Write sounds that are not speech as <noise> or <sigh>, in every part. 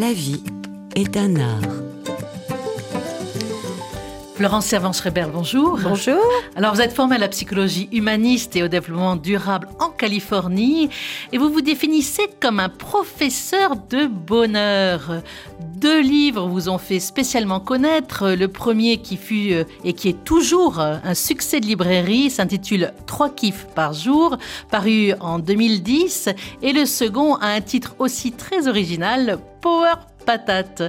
La vie est un art. Florence Servan-Schreiber, bonjour. Bonjour. Alors, vous êtes formée à la psychologie humaniste et au développement durable en Californie et vous vous définissez comme un professeur de bonheur. Deux livres vous ont fait spécialement connaître. Le premier qui fut euh, et qui est toujours euh, un succès de librairie s'intitule Trois kiffs par jour, paru en 2010 et le second a un titre aussi très original, Power patate.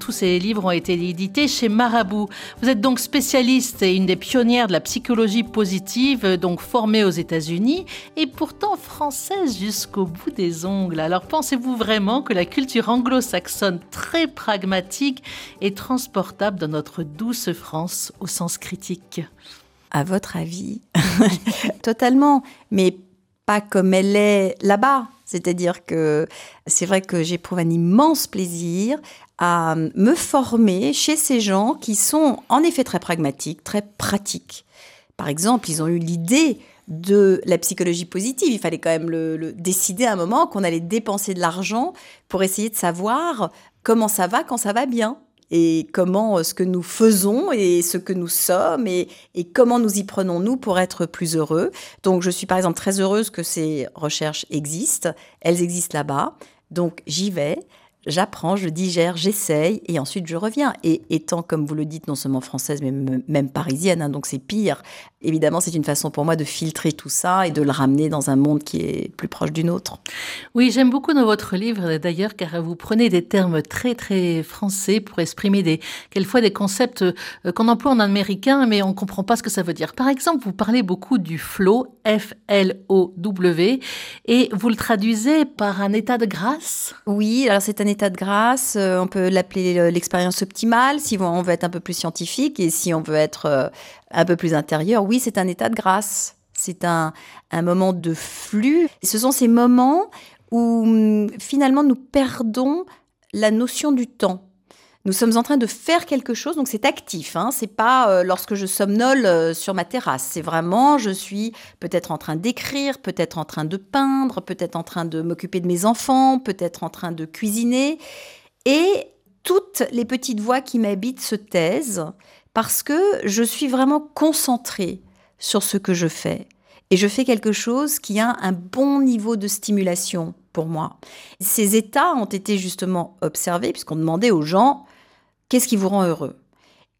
Tous ces livres ont été édités chez Marabout. Vous êtes donc spécialiste et une des pionnières de la psychologie positive, donc formée aux États-Unis et pourtant française jusqu'au bout des ongles. Alors pensez-vous vraiment que la culture anglo-saxonne très pragmatique est transportable dans notre douce France au sens critique? À votre avis? <laughs> Totalement, mais pas comme elle est là-bas. C'est-à-dire que c'est vrai que j'éprouve un immense plaisir à me former chez ces gens qui sont en effet très pragmatiques, très pratiques. Par exemple, ils ont eu l'idée de la psychologie positive. Il fallait quand même le, décider à un moment qu'on allait dépenser de l'argent pour essayer de savoir comment ça va quand ça va bien et comment euh, ce que nous faisons et ce que nous sommes et, et comment nous y prenons-nous pour être plus heureux. Donc je suis par exemple très heureuse que ces recherches existent. Elles existent là-bas. Donc j'y vais j'apprends, je digère, j'essaye et ensuite je reviens. Et étant, comme vous le dites, non seulement française, mais même parisienne, hein, donc c'est pire, évidemment, c'est une façon pour moi de filtrer tout ça et de le ramener dans un monde qui est plus proche du nôtre. Oui, j'aime beaucoup dans votre livre d'ailleurs, car vous prenez des termes très très français pour exprimer des, quelquefois des concepts euh, qu'on emploie en américain, mais on ne comprend pas ce que ça veut dire. Par exemple, vous parlez beaucoup du flow, F-L-O-W, et vous le traduisez par un état de grâce? Oui, alors c'est un état de grâce, euh, on peut l'appeler euh, l'expérience optimale si on veut être un peu plus scientifique et si on veut être euh, un peu plus intérieur. Oui, c'est un état de grâce. C'est un, un moment de flux. Ce sont ces moments où hum, finalement nous perdons la notion du temps. Nous sommes en train de faire quelque chose, donc c'est actif. Hein, c'est pas euh, lorsque je somnole euh, sur ma terrasse. C'est vraiment, je suis peut-être en train d'écrire, peut-être en train de peindre, peut-être en train de m'occuper de mes enfants, peut-être en train de cuisiner. Et toutes les petites voix qui m'habitent se taisent parce que je suis vraiment concentrée sur ce que je fais. Et je fais quelque chose qui a un bon niveau de stimulation pour moi. Ces états ont été justement observés puisqu'on demandait aux gens Qu'est-ce qui vous rend heureux?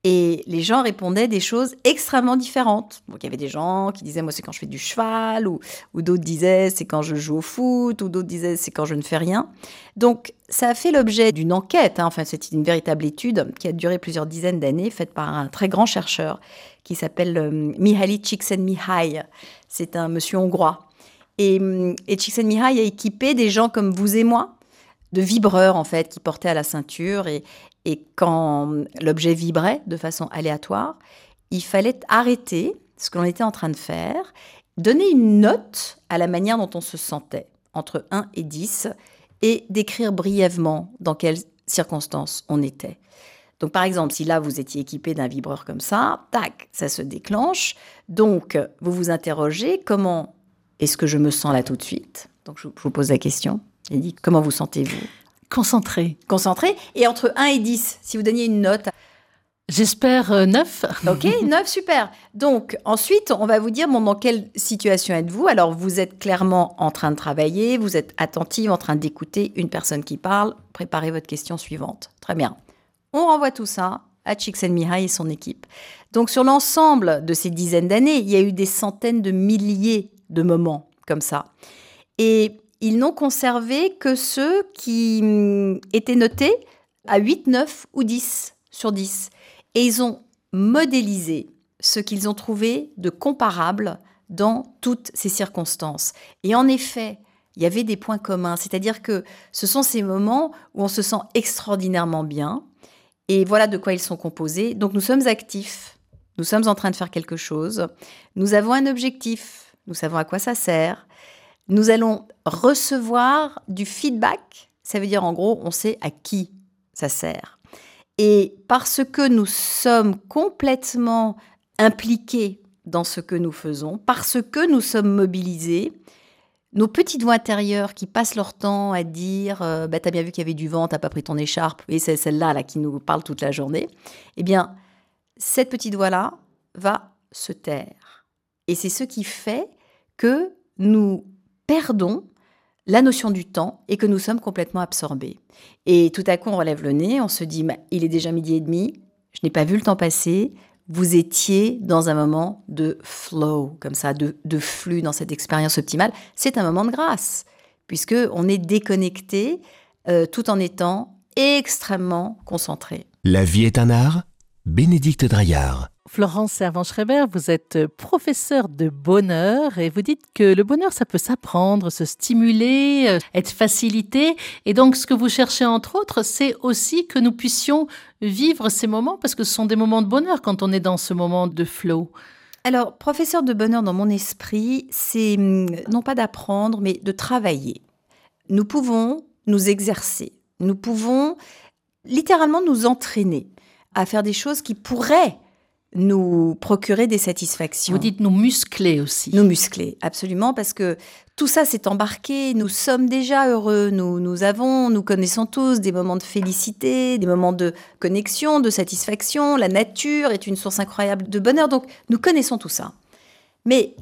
Et les gens répondaient des choses extrêmement différentes. Donc, il y avait des gens qui disaient, moi, c'est quand je fais du cheval, ou, d'autres disaient, c'est quand je joue au foot, ou d'autres disaient, c'est quand je ne fais rien. Donc, ça a fait l'objet d'une enquête, hein. enfin, c'est une véritable étude qui a duré plusieurs dizaines d'années, faite par un très grand chercheur qui s'appelle euh, Mihaly Csikszentmihalyi. C'est un monsieur hongrois. Et, et Csikszentmihalyi a équipé des gens comme vous et moi, de vibreurs en fait qui portaient à la ceinture et, et quand l'objet vibrait de façon aléatoire, il fallait arrêter ce que l'on était en train de faire, donner une note à la manière dont on se sentait, entre 1 et 10, et décrire brièvement dans quelles circonstances on était. Donc par exemple, si là vous étiez équipé d'un vibreur comme ça, tac, ça se déclenche. Donc vous vous interrogez comment est-ce que je me sens là tout de suite? Donc je vous pose la question. Il dit comment vous sentez-vous? Concentré. Concentré. Et entre 1 et 10, si vous donniez une note J'espère 9. Euh, <laughs> ok, 9, super. Donc ensuite, on va vous dire, bon, dans quelle situation êtes-vous? Alors vous êtes clairement en train de travailler, vous êtes attentive, en train d'écouter une personne qui parle, préparez votre question suivante. Très bien. On renvoie tout ça à Csikszentmihalyi et son équipe. Donc sur l'ensemble de ces dizaines d'années, il y a eu des centaines de milliers de moments comme ça. Et ils n'ont conservé que ceux qui hum, étaient notés à 8, 9 ou 10 sur 10. Et ils ont modélisé ce qu'ils ont trouvé de comparable dans toutes ces circonstances. Et en effet, il y avait des points communs, c'est-à-dire que ce sont ces moments où on se sent extraordinairement bien, et voilà de quoi ils sont composés. Donc nous sommes actifs, nous sommes en train de faire quelque chose, nous avons un objectif, nous savons à quoi ça sert, nous allons recevoir du feedback. Ça veut dire en gros, on sait à qui ça sert. Et parce que nous sommes complètement impliqués dans ce que nous faisons, parce que nous sommes mobilisés, nos petites voix intérieures qui passent leur temps à dire euh, bah, T'as bien vu qu'il y avait du vent, t'as pas pris ton écharpe, et c'est celle-là là, qui nous parle toute la journée, eh bien, cette petite voix-là va se taire. Et c'est ce qui fait que nous perdons la notion du temps et que nous sommes complètement absorbés. Et tout à coup, on relève le nez, on se dit Il est déjà midi et demi, je n'ai pas vu le temps passer, vous étiez dans un moment de flow, comme ça, de, flux dans cette expérience optimale. C'est un moment de grâce, puisque on est déconnecté euh, tout en étant extrêmement concentré. La vie est un art. Bénédicte Draillard. Florence Servan-Schreiber, vous êtes professeur de bonheur et vous dites que le bonheur, ça peut s'apprendre, se stimuler, euh, être facilité. Et donc, ce que vous cherchez, entre autres, c'est aussi que nous puissions vivre ces moments parce que ce sont des moments de bonheur quand on est dans ce moment de flow. Alors, professeur de bonheur dans mon esprit, c'est hum, non pas d'apprendre, mais de travailler. Nous pouvons nous exercer. Nous pouvons littéralement nous entraîner à faire des choses qui pourraient nous procurer des satisfactions. Vous dites nous muscler aussi. Nous muscler, absolument, parce que tout ça s'est embarqué, nous sommes déjà heureux, nous, nous avons, nous connaissons tous des moments de félicité, des moments de connexion, de satisfaction, la nature est une source incroyable de bonheur, donc nous connaissons tout ça. Mais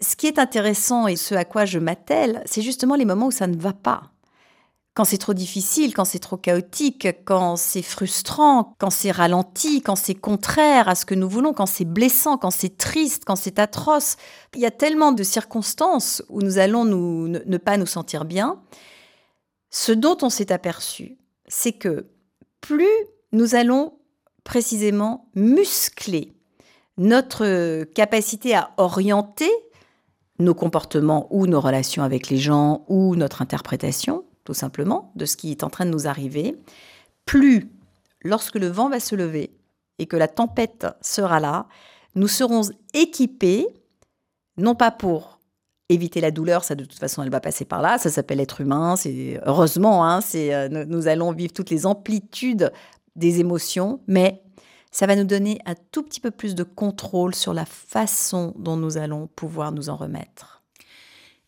ce qui est intéressant et ce à quoi je m'attelle, c'est justement les moments où ça ne va pas quand c'est trop difficile, quand c'est trop chaotique, quand c'est frustrant, quand c'est ralenti, quand c'est contraire à ce que nous voulons, quand c'est blessant, quand c'est triste, quand c'est atroce. Il y a tellement de circonstances où nous allons nous, ne, pas nous sentir bien. Ce dont on s'est aperçu, c'est que plus nous allons précisément muscler notre capacité à orienter nos comportements ou nos relations avec les gens ou notre interprétation, tout simplement, de ce qui est en train de nous arriver, plus lorsque le vent va se lever et que la tempête sera là, nous serons équipés, non pas pour éviter la douleur, ça de toute façon elle va passer par là, ça s'appelle être humain, c'est heureusement, hein, c'est, euh, nous allons vivre toutes les amplitudes des émotions, mais ça va nous donner un tout petit peu plus de contrôle sur la façon dont nous allons pouvoir nous en remettre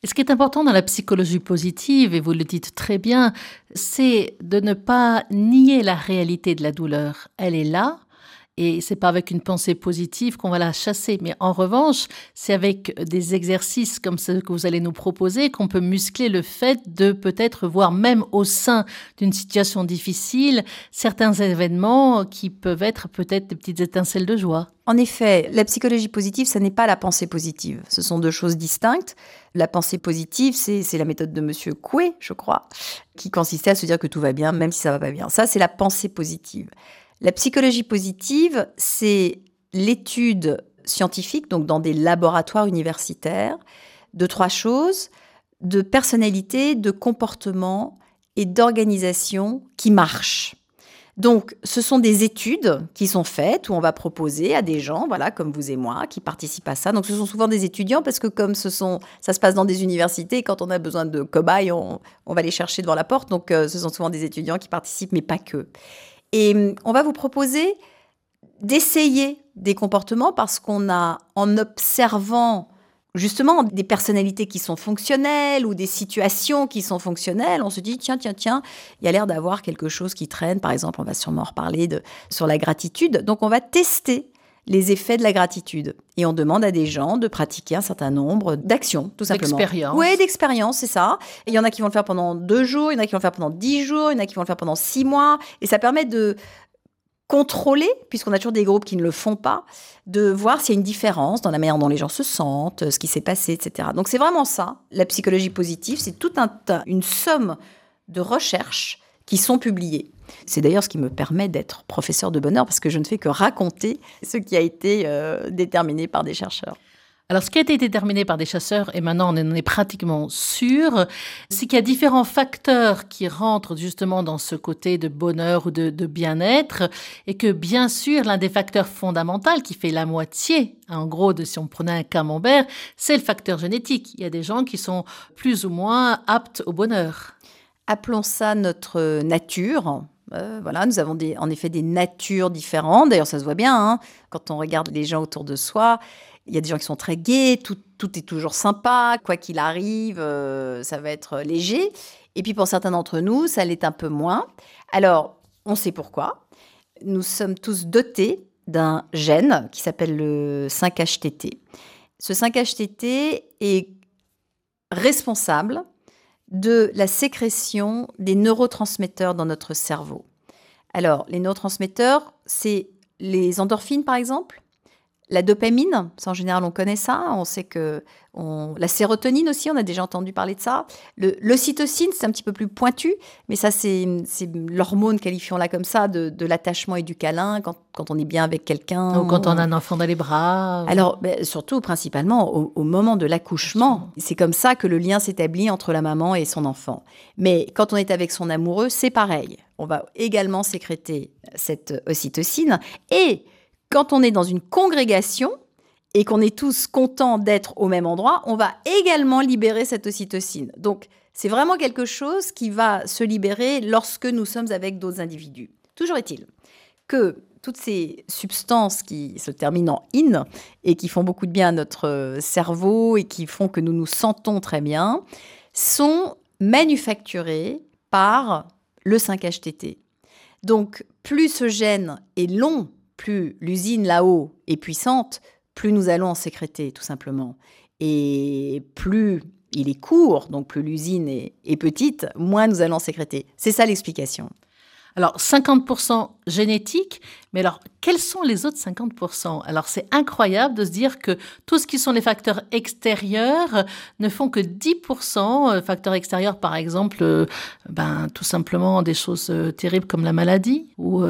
ce qui est important dans la psychologie positive, et vous le dites très bien, c'est de ne pas nier la réalité de la douleur. Elle est là, et c'est pas avec une pensée positive qu'on va la chasser. Mais en revanche, c'est avec des exercices comme ceux que vous allez nous proposer qu'on peut muscler le fait de peut-être voir même au sein d'une situation difficile certains événements qui peuvent être peut-être des petites étincelles de joie. En effet, la psychologie positive, ce n'est pas la pensée positive. Ce sont deux choses distinctes. La pensée positive, c'est la méthode de Monsieur Coué, je crois, qui consistait à se dire que tout va bien, même si ça va pas bien. Ça, c'est la pensée positive. La psychologie positive, c'est l'étude scientifique, donc dans des laboratoires universitaires, de trois choses, de personnalité, de comportement et d'organisation qui marchent. Donc, ce sont des études qui sont faites où on va proposer à des gens, voilà, comme vous et moi, qui participent à ça. Donc, ce sont souvent des étudiants parce que comme ça se passe dans des universités, quand on a besoin de cobayes, on, va les chercher devant la porte. Donc, euh, ce sont souvent des étudiants qui participent, mais pas que. Et hum, on va vous proposer d'essayer des comportements parce qu'on a, en observant justement des personnalités qui sont fonctionnelles ou des situations qui sont fonctionnelles, on se dit tiens, tiens, tiens, il y a l'air d'avoir quelque chose qui traîne. Par exemple, on va sûrement reparler sur la gratitude. Donc on va tester les effets de la gratitude. Et on demande à des gens de pratiquer un certain nombre d'actions, tout simplement. D'expérience. Oui, d'expérience, c'est ça. il y en a qui vont le faire pendant deux jours, il y en a qui vont le faire pendant dix jours, il y en a qui vont le faire pendant six mois. Et ça permet de contrôler, puisqu'on a toujours des groupes qui ne le font pas, de voir s'il y a une différence dans la manière dont les gens se sentent, ce qui s'est passé, etc. Donc c'est vraiment ça, la psychologie positive, c'est toute un, une somme de recherches qui sont publiées. C'est d'ailleurs ce qui me permet d'être professeur de bonheur, parce que je ne fais que raconter ce qui a été euh, déterminé par des chercheurs. Alors, ce qui a été déterminé par des chasseurs, et maintenant on en est pratiquement sûr, c'est qu'il y a différents facteurs qui rentrent justement dans ce côté de bonheur ou de, bien-être, et que bien sûr, l'un des facteurs fondamentaux qui fait la moitié, en gros, de si on prenait un camembert, c'est le facteur génétique. Il y a des gens qui sont plus ou moins aptes au bonheur. Appelons ça notre nature. Euh, voilà, nous avons en effet des natures différentes. D'ailleurs, ça se voit bien hein, quand on regarde les gens autour de soi. Il y a des gens qui sont très gais, tout, tout est toujours sympa, quoi qu'il arrive, euh, ça va être léger. Et puis pour certains d'entre nous, ça l'est un peu moins. Alors, on sait pourquoi. Nous sommes tous dotés d'un gène qui s'appelle le 5-HTT. Ce 5-HTT est responsable de la sécrétion des neurotransmetteurs dans notre cerveau. Alors, les neurotransmetteurs, c'est les endorphines, par exemple, la dopamine, en général on connaît ça, on sait que la sérotonine aussi, on a déjà entendu parler de ça. L'ocytocine, c'est un petit peu plus pointu, mais ça c'est l'hormone, qualifions-la comme ça, de, l'attachement et du câlin quand, on est bien avec quelqu'un. Ou quand on a un enfant dans les bras. Alors ben, surtout, principalement au, moment de l'accouchement, c'est comme ça que le lien s'établit entre la maman et son enfant. Mais quand on est avec son amoureux, c'est pareil. On va également sécréter cette ocytocine et quand on est dans une congrégation et qu'on est tous contents d'être au même endroit, on va également libérer cette ocytocine. Donc, c'est vraiment quelque chose qui va se libérer lorsque nous sommes avec d'autres individus. Toujours est-il que toutes ces substances qui se terminent en in et qui font beaucoup de bien à notre cerveau et qui font que nous nous sentons très bien sont manufacturées par le 5-HTT. Donc, plus ce gène est long plus l'usine là-haut est puissante, plus nous allons en sécréter, tout simplement. Et plus il est court, donc plus l'usine est, petite, moins nous allons en sécréter. C'est ça l'explication. Alors 50% génétique, mais alors quels sont les autres 50% Alors c'est incroyable de se dire que tout ce qui sont les facteurs extérieurs ne font que 10%. Euh, facteurs extérieurs par exemple, euh, ben tout simplement des choses euh, terribles comme la maladie ou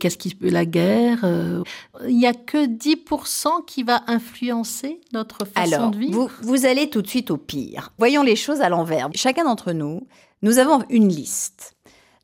qu'est-ce qui la guerre. Il n'y a que 10% qui va influencer notre façon de vivre. Vous, vous allez tout de suite au pire. Voyons les choses à l'envers. Chacun d'entre nous, nous avons une liste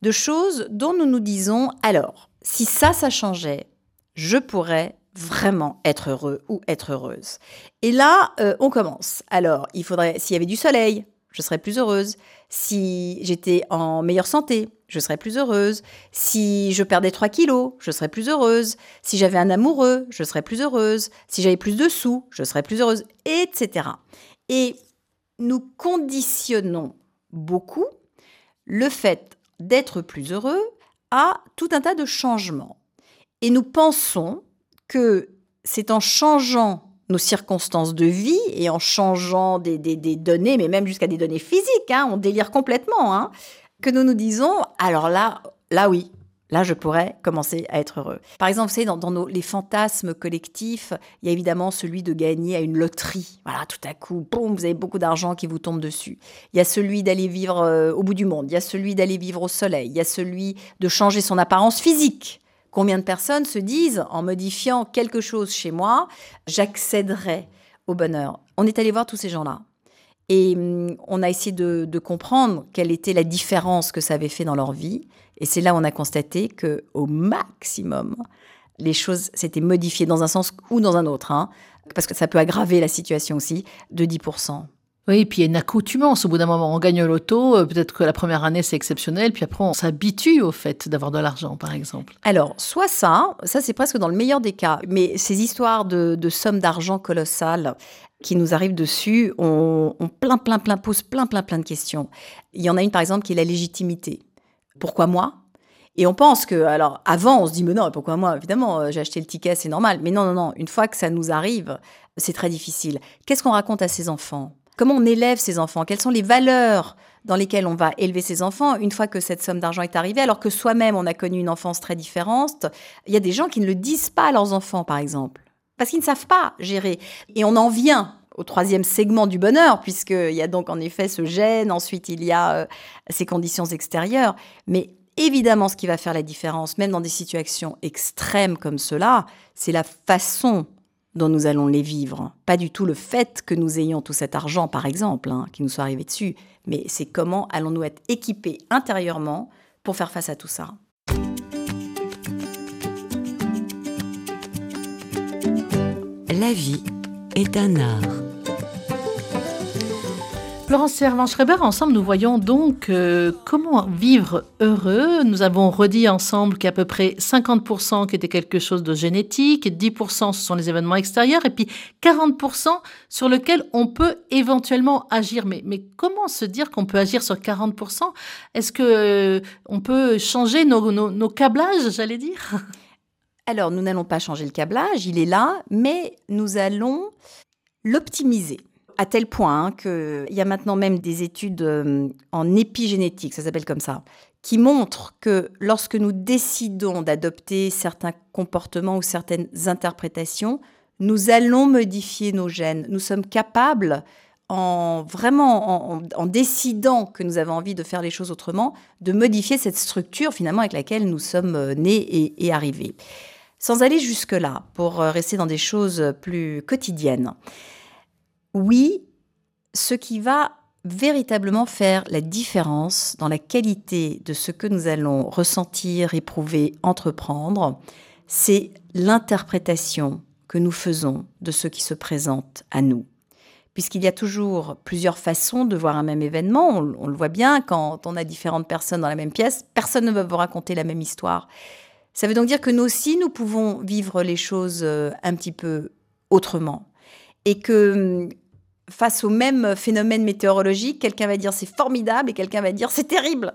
de choses dont nous nous disons, alors, si ça, ça changeait, je pourrais vraiment être heureux ou être heureuse. Et là, euh, on commence. Alors, il faudrait, s'il y avait du soleil, je serais plus heureuse. Si j'étais en meilleure santé, je serais plus heureuse. Si je perdais 3 kilos, je serais plus heureuse. Si j'avais un amoureux, je serais plus heureuse. Si j'avais plus de sous, je serais plus heureuse, etc. Et nous conditionnons beaucoup le fait d'être plus heureux à tout un tas de changements. Et nous pensons que c'est en changeant nos circonstances de vie et en changeant des, données, mais même jusqu'à des données physiques, hein, on délire complètement, hein, que nous nous disons, alors là, là oui, Là, je pourrais commencer à être heureux. Par exemple, vous savez, dans, nos, les fantasmes collectifs, il y a évidemment celui de gagner à une loterie. Voilà, tout à coup, boum, vous avez beaucoup d'argent qui vous tombe dessus. Il y a celui d'aller vivre euh, au bout du monde. Il y a celui d'aller vivre au soleil. Il y a celui de changer son apparence physique. Combien de personnes se disent, en modifiant quelque chose chez moi, j'accéderai au bonheur? On est allé voir tous ces gens-là. Et hum, on a essayé de, comprendre quelle était la différence que ça avait fait dans leur vie. Et c'est là où on a constaté que au maximum, les choses s'étaient modifiées dans un sens ou dans un autre, hein, parce que ça peut aggraver la situation aussi, de 10%. Oui, et puis il y a une accoutumance. Au bout d'un moment, on gagne au loto. Euh, peut-être que la première année, c'est exceptionnel. Puis après, on s'habitue au fait d'avoir de l'argent, par exemple. Alors, soit ça, ça c'est presque dans le meilleur des cas. Mais ces histoires de, de sommes d'argent colossales qui nous arrivent dessus, on, on plein, plein, plein, pose plein, plein, plein de questions. Il y en a une, par exemple, qui est la légitimité. Pourquoi moi? Et on pense que, alors avant, on se dit, mais non, pourquoi moi? Évidemment, euh, j'ai acheté le ticket, c'est normal. Mais non, non, non, une fois que ça nous arrive, c'est très difficile. Qu'est-ce qu'on raconte à ses enfants? Comment on élève ses enfants? Quelles sont les valeurs dans lesquelles on va élever ses enfants une fois que cette somme d'argent est arrivée, alors que soi-même, on a connu une enfance très différente? Il y a des gens qui ne le disent pas à leurs enfants, par exemple, parce qu'ils ne savent pas gérer. Et on en vient au troisième segment du bonheur, puisqu'il y a donc en effet ce gène, ensuite il y a euh, ces conditions extérieures. Mais évidemment, ce qui va faire la différence, même dans des situations extrêmes comme cela, c'est la façon dont nous allons les vivre. Pas du tout le fait que nous ayons tout cet argent, par exemple, hein, qui nous soit arrivé dessus, mais c'est comment allons-nous être équipés intérieurement pour faire face à tout ça. La vie est un art. Florence Servan-Schreiber, ensemble, nous voyons donc euh, comment vivre heureux. Nous avons redit ensemble qu'à peu près 50% qui était quelque chose de génétique, 10% ce sont les événements extérieurs, et puis 40% sur lequel on peut éventuellement agir. Mais, comment se dire qu'on peut agir sur 40% Est-ce que euh, on peut changer nos câblages, j'allais dire? Alors, nous n'allons pas changer le câblage, il est là, mais nous allons l'optimiser à tel point hein, qu'il y a maintenant même des études euh, en épigénétique, ça s'appelle comme ça, qui montrent que lorsque nous décidons d'adopter certains comportements ou certaines interprétations, nous allons modifier nos gènes. Nous sommes capables, en vraiment en, décidant que nous avons envie de faire les choses autrement, de modifier cette structure finalement avec laquelle nous sommes euh, nés et, arrivés. Sans aller jusque-là, pour euh, rester dans des choses plus quotidiennes oui, ce qui va véritablement faire la différence dans la qualité de ce que nous allons ressentir, éprouver, entreprendre, c'est l'interprétation que nous faisons de ce qui se présente à nous. Puisqu'il y a toujours plusieurs façons de voir un même événement, on, le voit bien quand on a différentes personnes dans la même pièce, personne ne va vous raconter la même histoire. Ça veut donc dire que nous aussi, nous pouvons vivre les choses euh, un petit peu autrement. Et que face au même phénomène météorologique, quelqu'un va dire c'est formidable et quelqu'un va dire c'est terrible.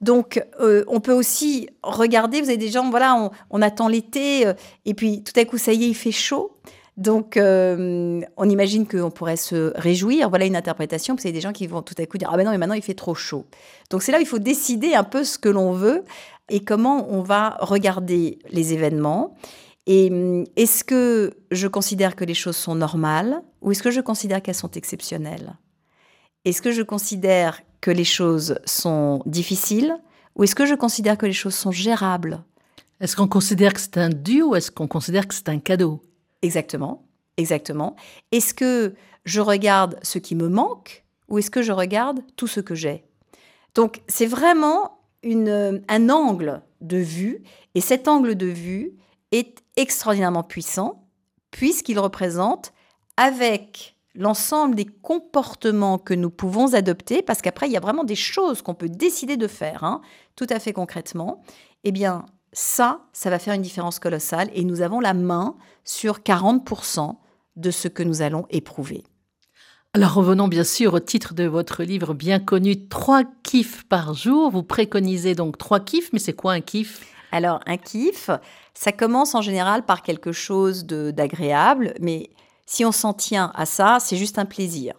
Donc, euh, on peut aussi regarder, vous avez des gens, voilà, on, attend l'été, euh, et puis tout à coup, ça y est, il fait chaud. Donc, euh, on imagine qu'on pourrait se réjouir. Voilà une interprétation. Puis, il y a des gens qui vont tout à coup dire Ah ben non, mais maintenant, il fait trop chaud. Donc, c'est là où il faut décider un peu ce que l'on veut et comment on va regarder les événements. Et hum, est-ce que je considère que les choses sont normales ou est-ce que je considère qu'elles sont exceptionnelles? Est-ce que je considère que les choses sont difficiles ou est-ce que je considère que les choses sont gérables? Est-ce qu'on considère que c'est un dû ou est-ce qu'on considère que c'est un cadeau? Exactement, exactement. Est-ce que je regarde ce qui me manque ou est-ce que je regarde tout ce que j'ai? Donc c'est vraiment une, un angle de vue et cet angle de vue est extraordinairement puissant puisqu'il représente avec l'ensemble des comportements que nous pouvons adopter, parce qu'après, il y a vraiment des choses qu'on peut décider de faire, hein, tout à fait concrètement, eh bien, ça, ça va faire une différence colossale et nous avons la main sur 40% de ce que nous allons éprouver. Alors revenons bien sûr au titre de votre livre bien connu, Trois kiffs par jour. Vous préconisez donc trois kiffs, mais c'est quoi un kiff? Alors un kiff, ça commence en général par quelque chose d'agréable, mais si on s'en tient à ça, c'est juste un plaisir.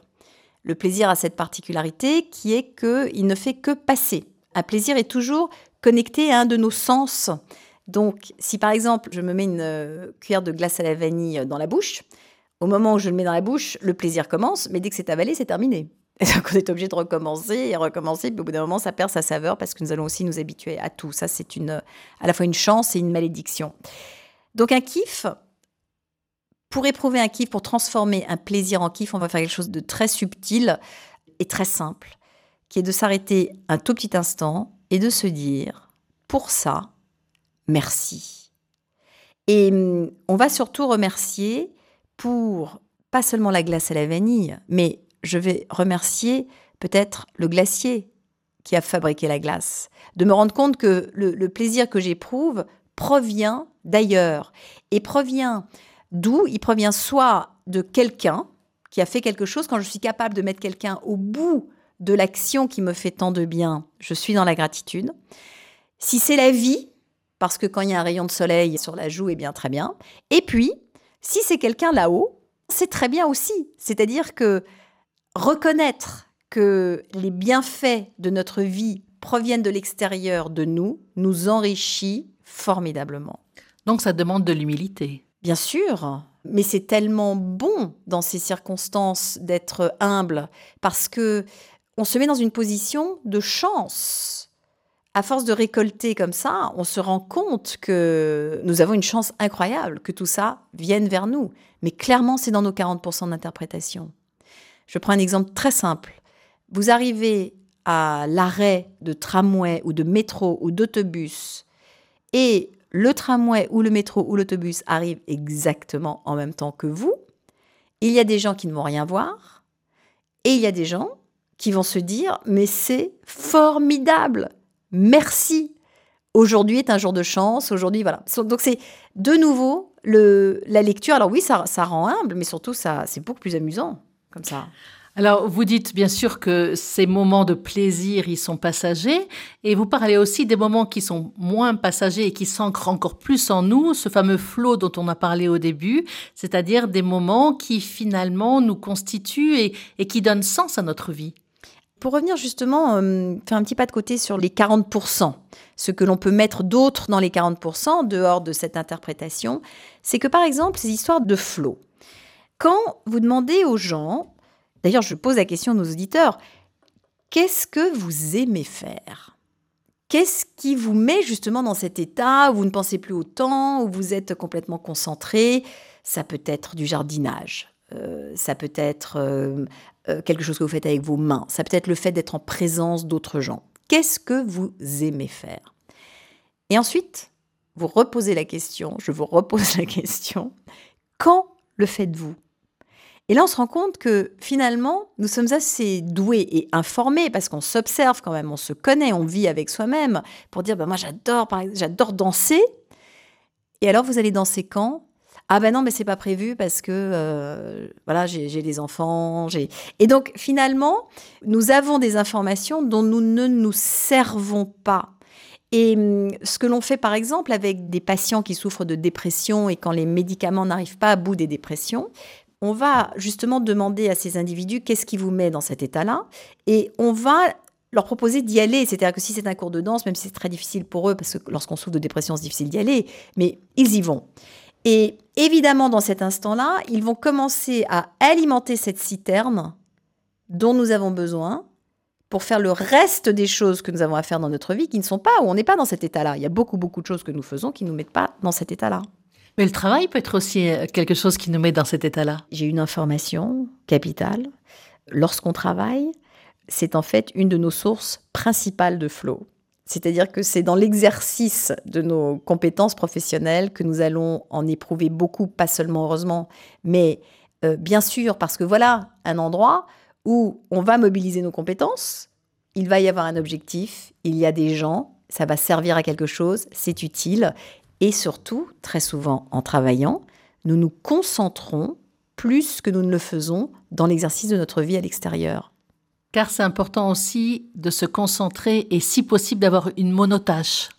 Le plaisir a cette particularité qui est qu'il ne fait que passer. Un plaisir est toujours connecté à un de nos sens. Donc, si par exemple, je me mets une euh, cuillère de glace à la vanille dans la bouche, au moment où je le mets dans la bouche, le plaisir commence, mais dès que c'est avalé, c'est terminé. Et donc, on est obligé de recommencer et recommencer, puis au bout d'un moment, ça perd sa saveur parce que nous allons aussi nous habituer à tout. Ça, c'est une, à la fois une chance et une malédiction. Donc, un kiff, pour éprouver un kiff, pour transformer un plaisir en kiff, on va faire quelque chose de très subtil et très simple, qui est de s'arrêter un tout petit instant et de se dire, pour ça, merci. Et hum, on va surtout remercier pour pas seulement la glace à la vanille, mais je vais remercier peut-être le glacier qui a fabriqué la glace, de me rendre compte que le, plaisir que j'éprouve provient d'ailleurs et provient D'où? Il provient soit de quelqu'un qui a fait quelque chose, quand je suis capable de mettre quelqu'un au bout de l'action qui me fait tant de bien, je suis dans la gratitude. Si c'est la vie, parce que quand il y a un rayon de soleil sur la joue, eh bien très bien. Et puis, si c'est quelqu'un là-haut, c'est très bien aussi. C'est-à-dire que reconnaître que les bienfaits de notre vie proviennent de l'extérieur de nous, nous enrichit formidablement. Donc ça demande de l'humilité. Bien sûr, mais c'est tellement bon dans ces circonstances d'être humble parce que on se met dans une position de chance. À force de récolter comme ça, on se rend compte que nous avons une chance incroyable que tout ça vienne vers nous. Mais clairement, c'est dans nos 40% d'interprétation. Je prends un exemple très simple. Vous arrivez à l'arrêt de tramway ou de métro ou d'autobus et le tramway ou le métro ou l'autobus arrive exactement en même temps que vous, il y a des gens qui ne vont rien voir et il y a des gens qui vont se dire mais c'est formidable, merci. Aujourd'hui est un jour de chance. Aujourd'hui, voilà. Donc c'est de nouveau la lecture. Alors oui, ça, ça rend humble, mais surtout ça, c'est beaucoup plus amusant comme ça. Alors, vous dites bien sûr que ces moments de plaisir, ils sont passagers, et vous parlez aussi des moments qui sont moins passagers et qui s'ancrent encore plus en nous, ce fameux flot dont on a parlé au début, c'est-à-dire des moments qui finalement nous constituent et, qui donnent sens à notre vie. Pour revenir justement, euh, faire un petit pas de côté sur les 40%, ce que l'on peut mettre d'autre dans les 40% dehors de cette interprétation, c'est que par exemple, ces histoires de flot, quand vous demandez aux gens, D'ailleurs, je pose la question à nos auditeurs, qu'est-ce que vous aimez faire? Qu'est-ce qui vous met justement dans cet état où vous ne pensez plus au temps, où vous êtes complètement concentré? Ça peut être du jardinage, euh, ça peut être euh, euh, quelque chose que vous faites avec vos mains, ça peut être le fait d'être en présence d'autres gens. Qu'est-ce que vous aimez faire? Et ensuite, vous reposez la question, je vous repose la <laughs> question, quand le faites-vous? Et là, on se rend compte que finalement, nous sommes assez doués et informés parce qu'on s'observe quand même, on se connaît, on vit avec soi-même pour dire, bah, moi j'adore, j'adore danser. Et alors, vous allez danser quand? Ah ben non, mais c'est pas prévu parce que euh, voilà, j'ai des enfants. Et donc finalement, nous avons des informations dont nous ne nous servons pas. Et hum, ce que l'on fait par exemple avec des patients qui souffrent de dépression et quand les médicaments n'arrivent pas à bout des dépressions, on va justement demander à ces individus qu'est-ce qui vous met dans cet état-là, et on va leur proposer d'y aller. C'est-à-dire que si c'est un cours de danse, même si c'est très difficile pour eux, parce que lorsqu'on souffre de dépression, c'est difficile d'y aller, mais ils y vont. Et évidemment, dans cet instant-là, ils vont commencer à alimenter cette citerne dont nous avons besoin pour faire le reste des choses que nous avons à faire dans notre vie qui ne sont pas, ou on n'est pas dans cet état-là. Il y a beaucoup, beaucoup de choses que nous faisons qui ne nous mettent pas dans cet état-là. Mais le travail peut être aussi euh, quelque chose qui nous met dans cet état-là. J'ai une information capitale. Lorsqu'on travaille, c'est en fait une de nos sources principales de flow. C'est-à-dire que c'est dans l'exercice de nos compétences professionnelles que nous allons en éprouver beaucoup, pas seulement heureusement, mais euh, bien sûr parce que voilà un endroit où on va mobiliser nos compétences, il va y avoir un objectif, il y a des gens, ça va servir à quelque chose, c'est utile, et surtout, très souvent en travaillant, nous nous concentrons plus que nous ne le faisons dans l'exercice de notre vie à l'extérieur. Car c'est important aussi de se concentrer et si possible d'avoir une monotâche.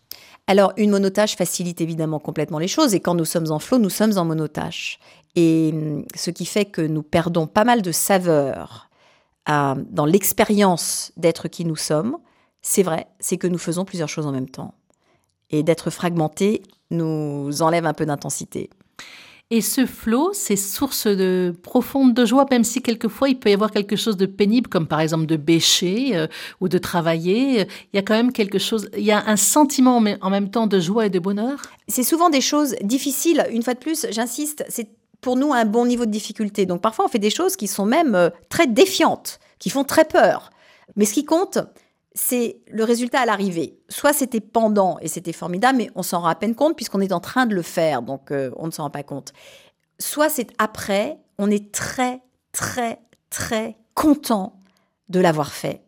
Alors, une monotâche facilite évidemment complètement les choses. Et quand nous sommes en flot, nous sommes en monotâche. Et hum, ce qui fait que nous perdons pas mal de saveur dans l'expérience d'être qui nous sommes, c'est vrai, c'est que nous faisons plusieurs choses en même temps. Et d'être fragmenté nous enlève un peu d'intensité. Et ce flot, c'est source de profonde de joie, même si quelquefois il peut y avoir quelque chose de pénible, comme par exemple de bêcher euh, ou de travailler. Il y a quand même quelque chose, il y a un sentiment en même temps de joie et de bonheur? C'est souvent des choses difficiles. Une fois de plus, j'insiste, c'est pour nous un bon niveau de difficulté. Donc parfois on fait des choses qui sont même euh, très défiantes, qui font très peur. Mais ce qui compte, c'est le résultat à l'arrivée. Soit c'était pendant et c'était formidable, mais on s'en rend à peine compte puisqu'on est en train de le faire, donc euh, on ne s'en rend pas compte. Soit c'est après, on est très, très, très content de l'avoir fait.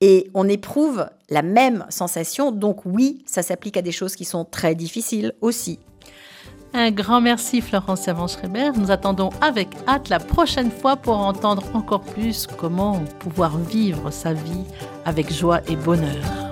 Et on éprouve la même sensation, donc oui, ça s'applique à des choses qui sont très difficiles aussi. Un grand merci Florence Savant-Schreiber. Nous attendons avec hâte la prochaine fois pour entendre encore plus comment pouvoir vivre sa vie avec joie et bonheur.